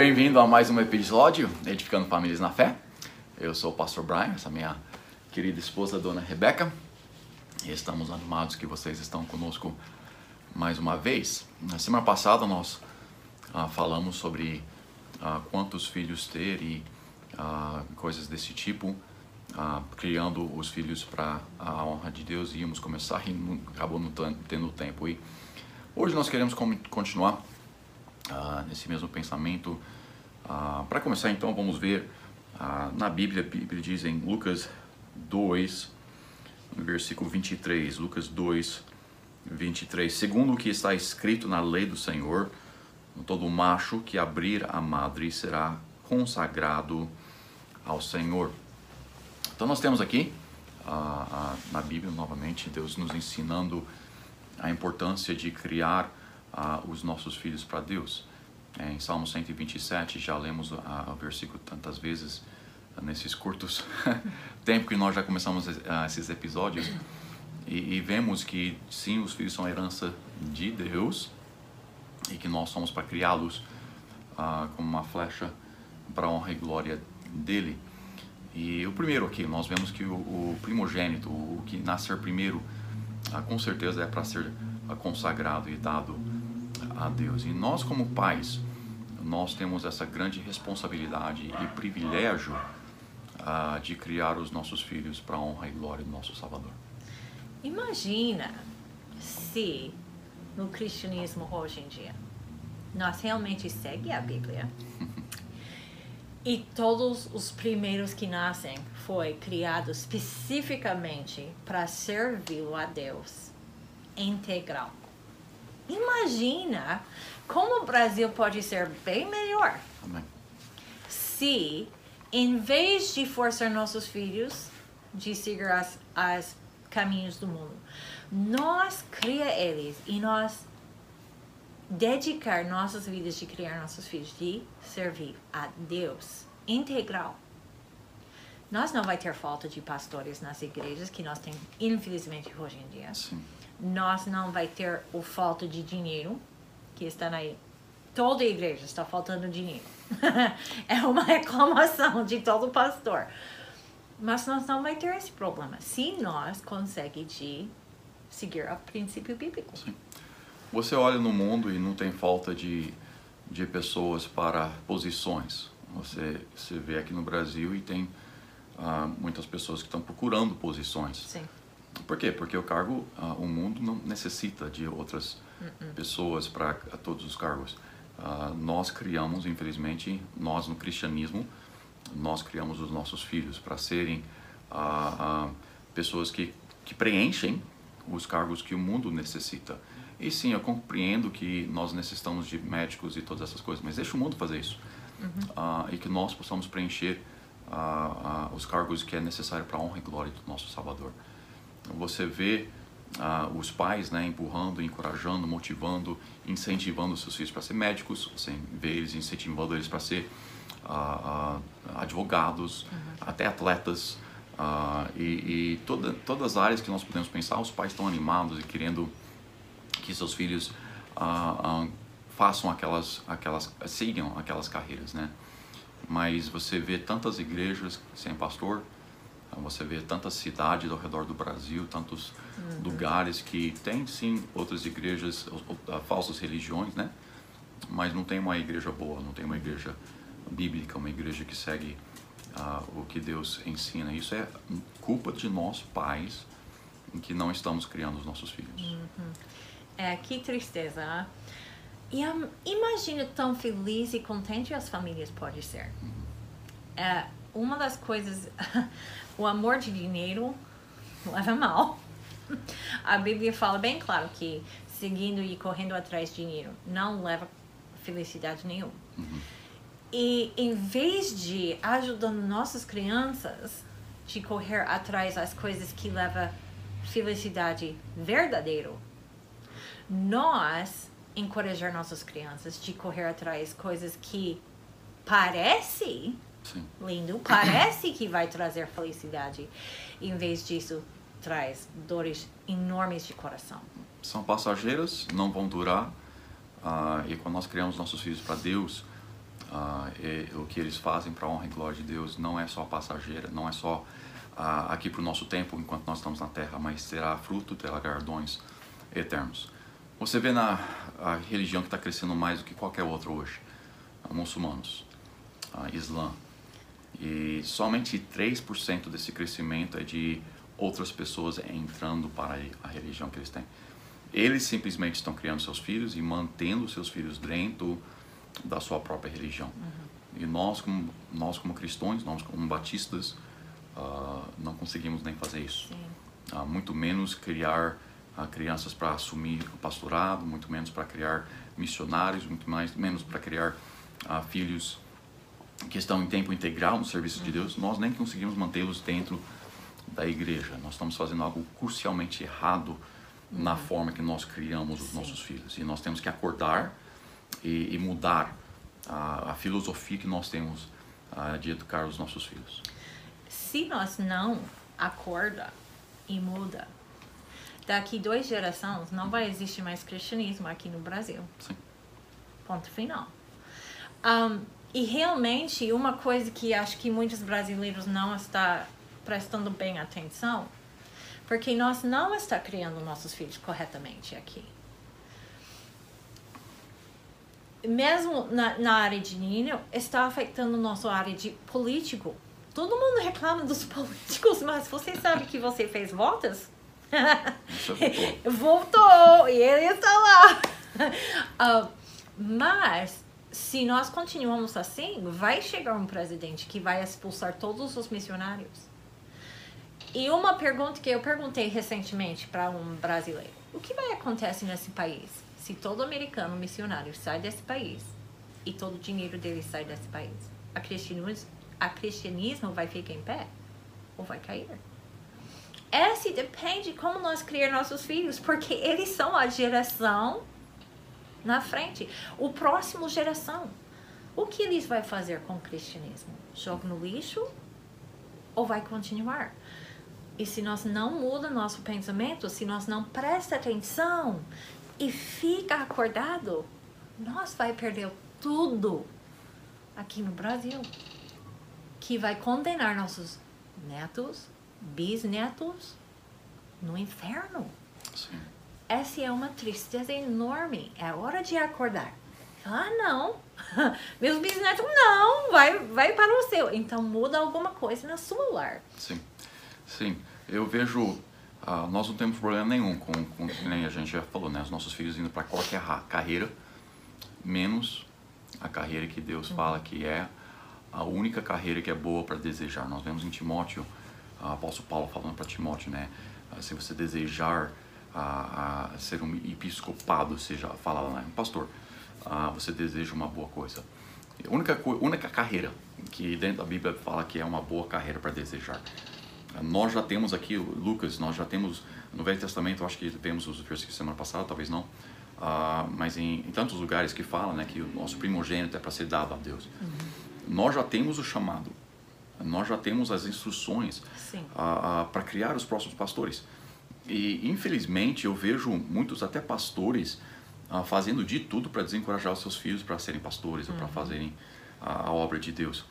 bem-vindo a mais um episódio Edificando Famílias na Fé. Eu sou o pastor Brian, essa minha querida esposa, dona Rebeca. E estamos animados que vocês estão conosco mais uma vez. Na semana passada nós ah, falamos sobre ah, quantos filhos ter e ah, coisas desse tipo, ah, criando os filhos para a honra de Deus. Íamos começar e não, acabou não tendo tempo. E hoje nós queremos continuar ah, nesse mesmo pensamento. Ah, para começar, então, vamos ver ah, na Bíblia, Bíblia diz em Lucas 2, no versículo 23, Lucas 2, 23, segundo o que está escrito na lei do Senhor, todo macho que abrir a madre será consagrado ao Senhor. Então nós temos aqui na Bíblia novamente Deus nos ensinando a importância de criar os nossos filhos para Deus. É, em Salmo 127 já lemos o versículo tantas vezes nesses curtos tempo que nós já começamos esses episódios e, e, vemos que sim os filhos são herança de Deus e que nós somos para criá-los ah, como uma flecha para a honra e glória dele. E o primeiro aqui, nós vemos que o, primogênito, o que nascer primeiro, ah, com certeza é para ser ah, consagrado e dado a Deus. E nós, como pais, nós temos essa grande responsabilidade e privilégio uh, de criar os nossos filhos para a honra e glória do nosso Salvador. Imagina se no cristianismo hoje em dia nós realmente seguimos a Bíblia e todos os primeiros que nascem foi criado especificamente para servir a Deus integral. Imagina como o Brasil pode ser bem melhor Amém. se, em vez de forçar nossos filhos de seguir as, as caminhos do mundo, nós cria eles e nós dedicar nossas vidas de criar nossos filhos de servir a Deus integral. Nós não vai ter falta de pastores nas igrejas que nós temos, infelizmente, hoje em dia. Sim nós não vai ter o falta de dinheiro que está aí. Toda igreja está faltando dinheiro. é uma reclamação de todo pastor. Mas nós não vai ter esse problema se nós conseguimos de seguir o princípio bíblico. Sim. Você olha no mundo e não tem falta de, de pessoas para posições. Você, você vê aqui no Brasil e tem ah, muitas pessoas que estão procurando posições. Sim. Por quê? Porque o cargo, uh, o mundo não necessita de outras uh -uh. pessoas para todos os cargos. Uh, nós criamos, infelizmente, nós no cristianismo, nós criamos os nossos filhos para serem pessoas que, que preenchem os cargos que o mundo necessita. E sim, eu compreendo que nós necessitamos de médicos e todas essas coisas, mas deixa o mundo fazer isso. Uhum. e que nós possamos preencher os cargos que é necessário para a honra e glória do nosso Salvador. Você vê ah, os pais né, empurrando, encorajando, motivando, incentivando seus filhos para ser médicos, você vê eles incentivando eles para ser ah, ah, advogados, uhum. até atletas. e, e toda, todas as áreas que nós podemos pensar, os pais estão animados e querendo que seus filhos façam aquelas, aquelas, sigam aquelas carreiras, né? Mas você vê tantas igrejas sem pastor, então, você vê tantas cidades ao redor do Brasil, tantos uhum. lugares que tem sim outras igrejas, falsas religiões, né? Mas não tem uma igreja boa, não tem uma igreja bíblica, uma igreja que segue uh, o que Deus ensina. Isso é culpa de nós pais em que não estamos criando os nossos filhos. Uhum. É, que tristeza. Né? E um, imagina tão feliz e contente as famílias podem ser. Uhum. É, uma das coisas o amor de dinheiro leva mal. A Bíblia fala bem claro que seguindo e correndo atrás de dinheiro não leva felicidade nenhuma. Uhum. E em vez de ajudando nossas crianças de correr atrás das coisas que levam felicidade verdadeiro, nós encorajar nossas crianças de correr atrás coisas que parece Sim. lindo, parece que vai trazer felicidade. Em vez disso, traz dores enormes de coração. São passageiras, não vão durar. Uh, e quando nós criamos nossos filhos para Deus, Ah, o que eles fazem para a honra e glória de Deus não é só passageira, não é só ah, aqui para o nosso tempo enquanto nós estamos na terra, mas será fruto, terá gardões eternos. Você vê na religião que está crescendo mais do que qualquer outra hoje, muçulmanos, Islã, e somente 3% desse crescimento é de outras pessoas entrando para a religião que eles têm. Eles simplesmente estão criando seus filhos e mantendo seus filhos dentro da sua própria religião. Uhum. E nós como, nós, como cristãos, nós, como batistas, uh, não conseguimos nem fazer isso. Uh, muito menos criar uh, crianças para assumir o pastorado, muito menos para criar missionários, muito mais, menos para criar filhos que estão em tempo integral no serviço uhum. de Deus. Nós nem conseguimos mantê-los dentro da igreja. Nós estamos fazendo algo crucialmente errado uhum. na forma que nós criamos os nossos filhos. E nós temos que acordar e, e mudar a, a, filosofia que nós temos uh, de educar os nossos filhos. Se nós não acorda e muda, daqui duas gerações não vai existir mais cristianismo aqui no Brasil. Sim. Ponto final. Um, e realmente uma coisa que acho que muitos brasileiros não estão prestando bem atenção, porque nós não está criando nossos filhos corretamente aqui mesmo na, na área de dinheiro, está afetando nossa área de político. Todo mundo reclama dos políticos, mas você sabe que você fez votos? voltou. voltou e ele está lá. Uh, mas se nós continuamos assim, vai chegar um presidente que vai expulsar todos os missionários. E uma pergunta que eu perguntei recentemente para um brasileiro: o que vai acontecer nesse país? se todo americano missionário sai desse país e todo o dinheiro dele sai desse país, a cristianismo, a cristianismo vai ficar em pé ou vai cair? Esse depende de como nós criar nossos filhos, porque eles são a geração na frente, o próximo geração. O que eles vão fazer com o cristianismo? Joga no lixo ou vai continuar? E se nós não mudamos nosso pensamento, se nós não presta atenção e fica acordado, nós vai perder tudo aqui no Brasil, que vai condenar nossos netos, bisnetos no inferno. Sim. Essa é uma tristeza enorme. É hora de acordar. Ah, não. Meus bisnetos não, vai, vai para o seu. Então muda alguma coisa no seu lar. Sim. Sim. Eu vejo ah, nós não temos problema nenhum com, com nem a gente já falou, né? Os nossos filhos indo para qualquer carreira, menos a carreira que Deus fala que é a única carreira que é boa para desejar. Nós vemos em Timóteo, o apóstolo Paulo falando para Timóteo, né? Ah, se você desejar a, a ser um episcopado, seja, fala lá, um pastor, ah, você deseja uma boa coisa. A única, única carreira que dentro da Bíblia fala que é uma boa carreira para desejar nós já temos aqui, Lucas, nós já temos no Velho Testamento, acho que temos os versículos semana passada, talvez não, uh, mas em, em, tantos lugares que fala né, que o nosso primogênito é para ser dado a Deus. Uhum. Nós já temos o chamado, nós já temos as instruções uh, para criar os próximos pastores. E infelizmente eu vejo muitos até pastores fazendo de tudo para desencorajar os seus filhos para serem pastores uhum. ou para fazerem a obra de Deus.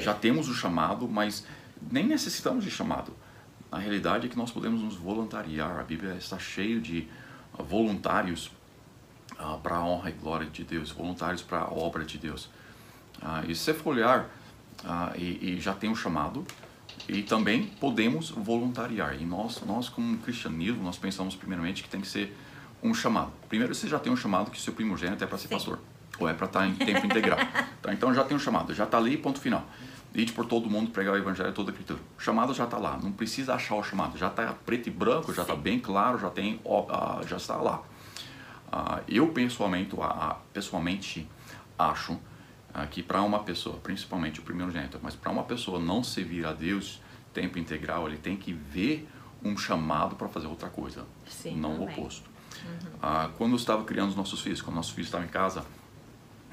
já temos o chamado, mas nem necessitamos de chamado. A realidade é que nós podemos nos voluntariar. A Bíblia está cheia de voluntários uh, para a honra e glória de Deus, voluntários para a obra de Deus. Uh, e se você for olhar, uh, e, e, já tem um chamado, e também podemos voluntariar. E nós, nós como cristianismo, nós pensamos primeiramente que tem que ser um chamado. Primeiro, você já tem um chamado que seu primogênito é para ser Sim. pastor, ou é para estar em tempo integral. Tá? Então já tem um chamado, já está ali, ponto final. Ide por todo mundo pregar o evangelho toda a escritura. O chamado já está lá, não precisa achar o chamado, já está preto e branco, já está bem claro, já tem, uh, já está lá. Uh, eu pessoalmente, uh, pessoalmente acho que para uma pessoa, principalmente o primeiro gênero, mas para uma pessoa não servir a Deus tempo integral, ele tem que ver um chamado para fazer outra coisa, Sim, não também. o oposto. Uhum. quando eu estava criando os nossos filhos, quando nossos filhos estavam em casa,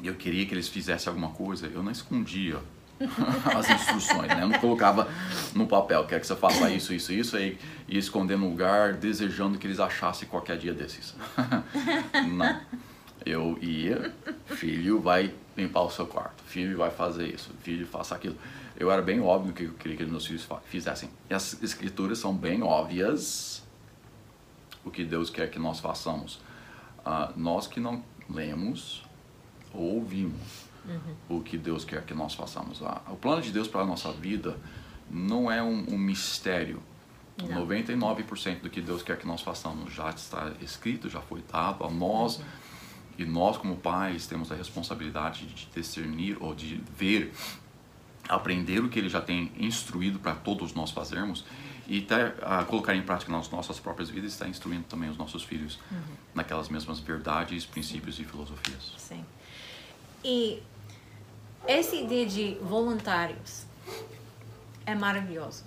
eu queria que eles fizessem alguma coisa, eu não escondia as instruções, né? Eu não colocava no papel, quer que você faça isso, isso, isso, e ia esconder no lugar, desejando que eles achassem qualquer dia desses. não. Eu ia, filho vai limpar o seu quarto, filho vai fazer isso, filho faça aquilo. Eu era bem óbvio que eu queria que meus filhos fizessem. E as escrituras são bem óbvias o que Deus quer que nós façamos. Uh, nós que não lemos ou ouvimos uhum. o que Deus quer que nós façamos. Uh, o plano de Deus para a nossa vida não é um, um mistério. Não. 99% do que Deus quer que nós façamos já está escrito, já foi dado a nós. Uhum. E nós, como pais, temos a responsabilidade de discernir ou de ver, aprender o que Ele já tem instruído para todos nós fazermos e até a colocar em prática nas nossas próprias vidas está instruindo também os nossos filhos uhum. naquelas mesmas verdades, princípios e filosofias. Sim. E essa ideia de voluntários é maravilhoso.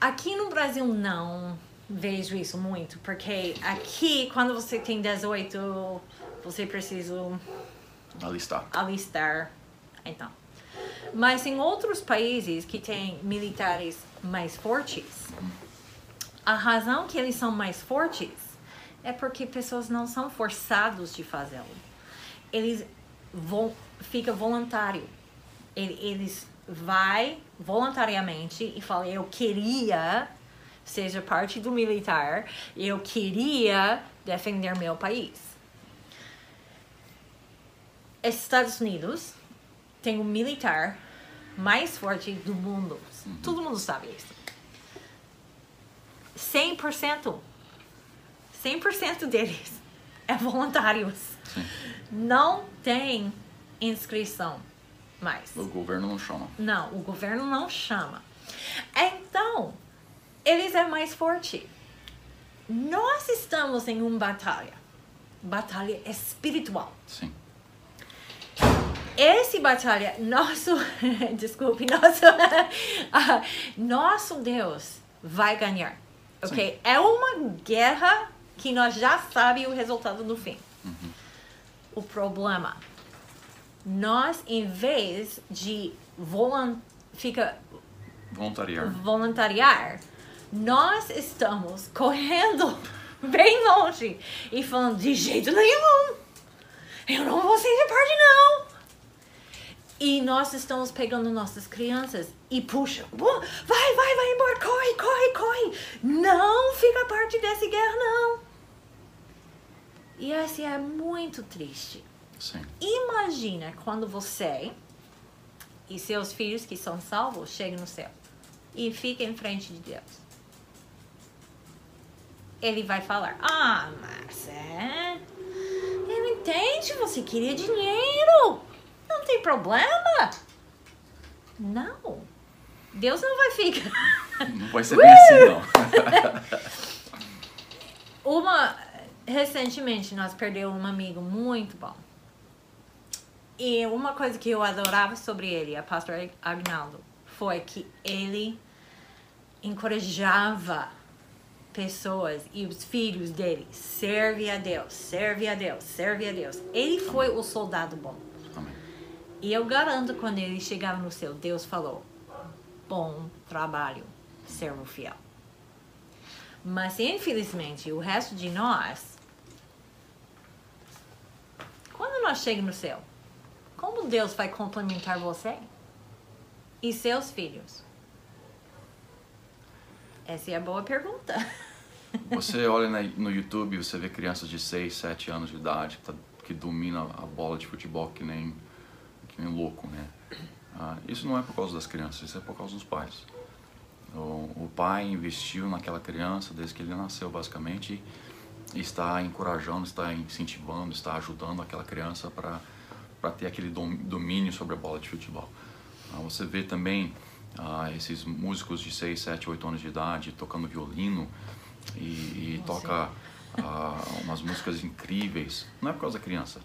Aqui no Brasil não vejo isso muito, porque aqui quando você tem 18, você precisa alistar. Alistar. Então. Mas em outros países que têm militares mais fortes, a razão que eles são mais fortes é porque pessoas não são forçados de fazê-lo. Eles vão fica voluntário. Eles vai voluntariamente e fala eu queria seja parte do militar, eu queria defender meu país. Estados Unidos tem o militar mais forte do mundo. Uhum. Todo mundo sabe isso. 100%. 100% deles é voluntários. Sim. Não tem inscrição mais. O governo não chama. Não, o governo não chama. Então, eles é mais forte. Nós estamos em uma batalha. Batalha espiritual. Sim esse batalha, nosso, desculpe, nosso, uh, nosso Deus vai ganhar, ok? Sim. É uma guerra que nós já sabemos o resultado no fim. Uhum. O problema, nós em vez de volant, fica voluntariar. voluntariar, nós estamos correndo bem longe e falando de jeito nenhum. Eu não vou ser de parte não. E nós estamos pegando nossas crianças e puxa, vai, vai, vai embora, corre, corre, corre. Não fica parte dessa guerra, não. E assim é muito triste. Sim. Imagina quando você e seus filhos que são salvos chegam no céu e fica em frente de Deus. Ele vai falar: Ah, mas é. Eu entendo, você queria dinheiro. Não tem problema. Não. Deus não vai ficar. Não vai ser bem assim, não. uma. Recentemente nós perdemos um amigo muito bom. E uma coisa que eu adorava sobre ele, a pastor Agnaldo, foi que ele encorajava pessoas e os filhos dele serve a Deus, serve a Deus, serve a Deus. Ele foi o soldado bom. E eu garanto quando ele chegava no céu, Deus falou: bom trabalho, servo fiel. Mas infelizmente o resto de nós, quando nós chegamos no céu, como Deus vai complementar você e seus filhos? Essa é a boa pergunta. Você olha no YouTube, você vê crianças de 6, 7 anos de idade tá, que domina a bola de futebol que nem que nem louco, né? Ah, isso não é por causa das crianças, isso é por causa dos pais. O, o pai investiu naquela criança desde que ele nasceu, basicamente, e está encorajando, está incentivando, está ajudando aquela criança para ter aquele domínio sobre a bola de futebol. Ah, você vê também ah, esses músicos de 6, 7, 8 anos de idade tocando violino e, e toca ah, umas músicas incríveis. Não é por causa da criança,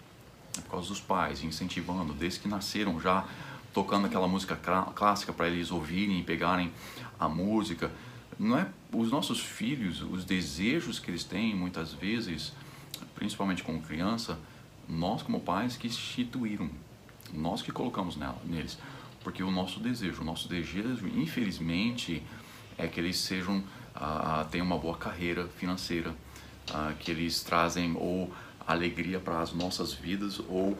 é por causa dos pais, incentivando, desde que nasceram já tocando aquela música clássica para eles ouvirem e pegarem a música. Não é os nossos filhos, os desejos que eles têm muitas vezes, principalmente como criança, nós como pais que instituíram, nós que colocamos nela, neles, porque o nosso desejo, o nosso desejo, infelizmente, é que eles sejam, tenham uma boa carreira financeira, que eles trazem ou alegria para as nossas vidas ou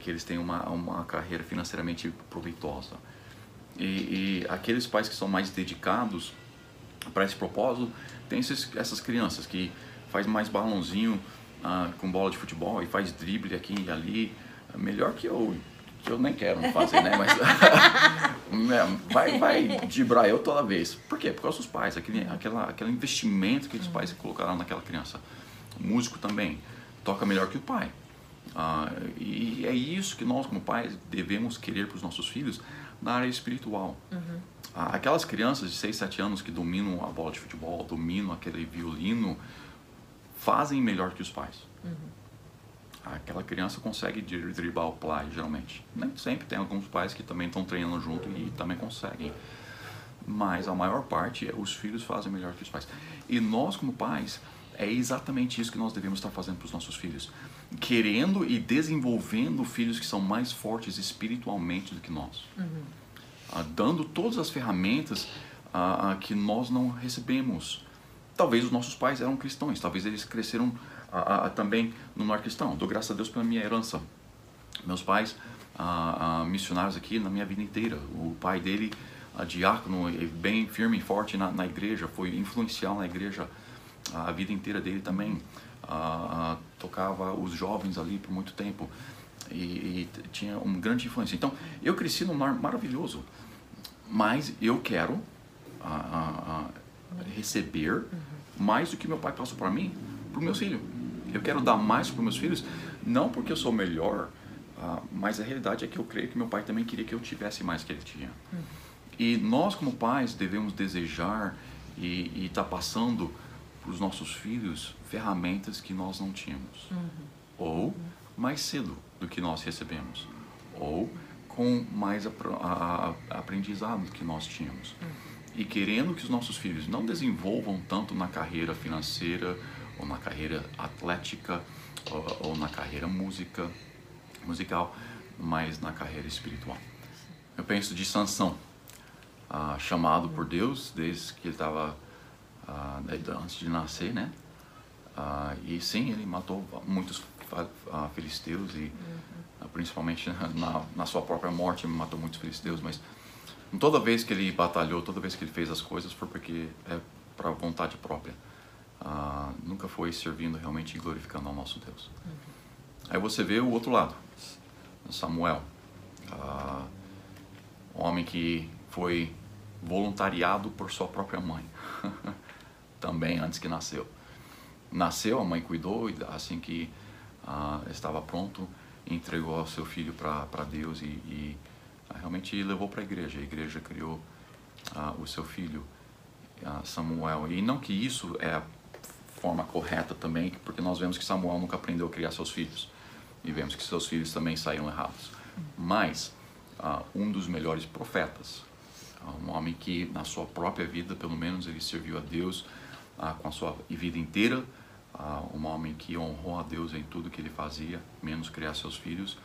que eles tenham uma, uma carreira financeiramente proveitosa. E, e aqueles pais que são mais dedicados para esse propósito, tem esses, essas crianças que faz mais balãozinho com bola de futebol e faz drible aqui e ali, melhor que eu, que eu nem quero fazer, né? Mas vai, vai dibrar eu toda vez. Por quê? Por causa dos pais, aquele, aquela, aquele investimento que os pais colocaram naquela criança. O músico também toca melhor que o pai. Ah, e é isso que nós, como pais, devemos querer para os nossos filhos na área espiritual. Uhum. Ah, aquelas crianças de 6, 7 anos que dominam a bola de futebol, dominam aquele violino, fazem melhor que os pais. Uhum. Aquela criança consegue driblar o play, geralmente. Nem sempre, tem alguns pais que também estão treinando junto e também conseguem. Mas a maior parte, os filhos fazem melhor que os pais. E nós, como pais, é exatamente isso que nós devemos estar fazendo para os nossos filhos. Querendo e desenvolvendo filhos que são mais fortes espiritualmente do que nós. Uhum. Ah, dando todas as ferramentas ah, ah, que nós não recebemos. Talvez os nossos pais eram cristãos, talvez eles cresceram ah, ah, também no lar cristão. Dou graças a Deus pela minha herança. Meus pais, ah, missionários aqui na minha vida inteira. O pai dele, diácono, bem firme e forte na, na igreja, foi influencial na igreja a vida inteira dele também. Tocava os jovens ali por muito tempo e, e, tinha uma grande influência. Então, eu cresci num lar maravilhoso, mas eu quero receber mais do que meu pai passou para mim, para o meu filho. Eu quero dar mais para meus filhos, não porque eu sou melhor, mas a realidade é que eu creio que meu pai também queria que eu tivesse mais que ele tinha. E nós, como pais, devemos desejar e estar tá passando para os nossos filhos ferramentas que nós não tínhamos. Uhum. Ou mais cedo do que nós recebemos. Ou com mais aprendizado do que nós tínhamos. Uhum. E querendo que os nossos filhos não desenvolvam tanto na carreira financeira, ou na carreira atlética, ou, ou na carreira música, musical, mas na carreira espiritual. Eu penso de Sansão, ah, chamado por Deus desde que ele estava uh, antes de nascer, né? Uh, e sim, ele matou muitos uh, filisteus e uhum. principalmente na, na, sua própria morte matou muitos filisteus, mas toda vez que ele batalhou, toda vez que ele fez as coisas foi porque é para vontade própria. Nunca foi servindo realmente e glorificando ao nosso Deus. Uhum. Aí você vê o outro lado, Samuel, um homem que foi voluntariado por sua própria mãe. também antes que nasceu. Nasceu, a mãe cuidou e assim que ah, estava pronto, entregou seu filho para Deus e, e ah, realmente levou para a igreja. A igreja criou ah, o seu filho, ah, Samuel. E não que isso é forma correta também, porque nós vemos que Samuel nunca aprendeu a criar seus filhos. E vemos que seus filhos também saíram errados. Mas ah, um dos melhores profetas, um homem que na sua própria vida, pelo menos, ele serviu a Deus ah, com a sua vida inteira, ah, um homem que honrou a Deus em tudo que ele fazia, menos criar seus filhos,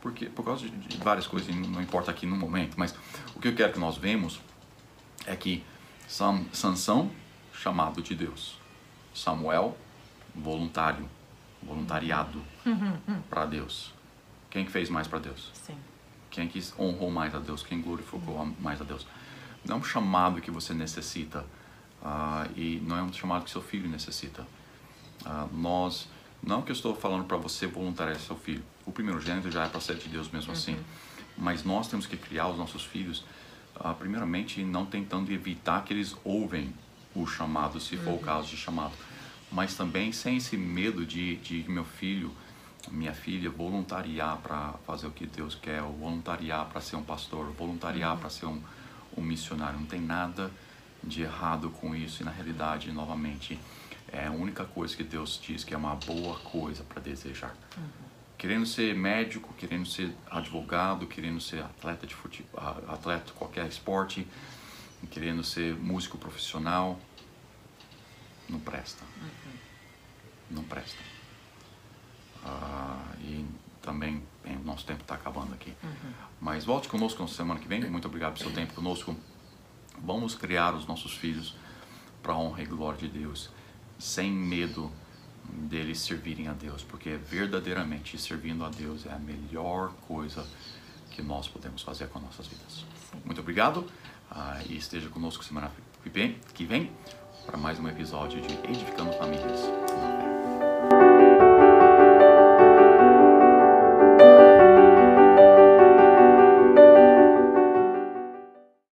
porque por causa de, de várias coisas, não importa aqui no momento, mas o que eu quero que nós vemos é que Sam, Sansão, chamado de Deus, Samuel, voluntário, voluntariado para Deus. Quem que fez mais para Deus? Sim. Quem que honrou mais a Deus? Quem glorificou mais a Deus? Não é um chamado que você necessita ah, e não é um chamado que seu filho necessita. Ah, nós, não que eu estou falando para você voluntariar seu filho, o primeiro gênero já é para ser de Deus mesmo assim. uhum. assim, mas nós temos que criar os nossos filhos, ah, primeiramente não tentando evitar que eles ouvem o chamado, se for uhum. o caso de chamado, mas também sem esse medo de, de meu filho, minha filha voluntariar para fazer o que Deus quer, ou voluntariar para ser um pastor, voluntariar uhum. para ser um, um missionário. Não tem nada de errado com isso e na realidade, novamente, é a única coisa que Deus diz que é uma boa coisa para desejar. Uhum. Querendo ser médico, querendo ser advogado, querendo ser atleta de futebol, atleta de qualquer esporte, querendo ser músico profissional, não presta. Uhum. Não presta. Ah, e também, bem, o nosso tempo está acabando aqui. Uhum. Mas volte conosco na semana que vem. Muito obrigado pelo seu tempo conosco. Vamos criar os nossos filhos para a honra e glória de Deus, sem medo deles servirem a Deus, porque verdadeiramente servindo a Deus é a melhor coisa que nós podemos fazer com nossas vidas. Sim. Muito obrigado ah, e esteja conosco semana que vem, para mais um episódio de Edificando Famílias na Fé.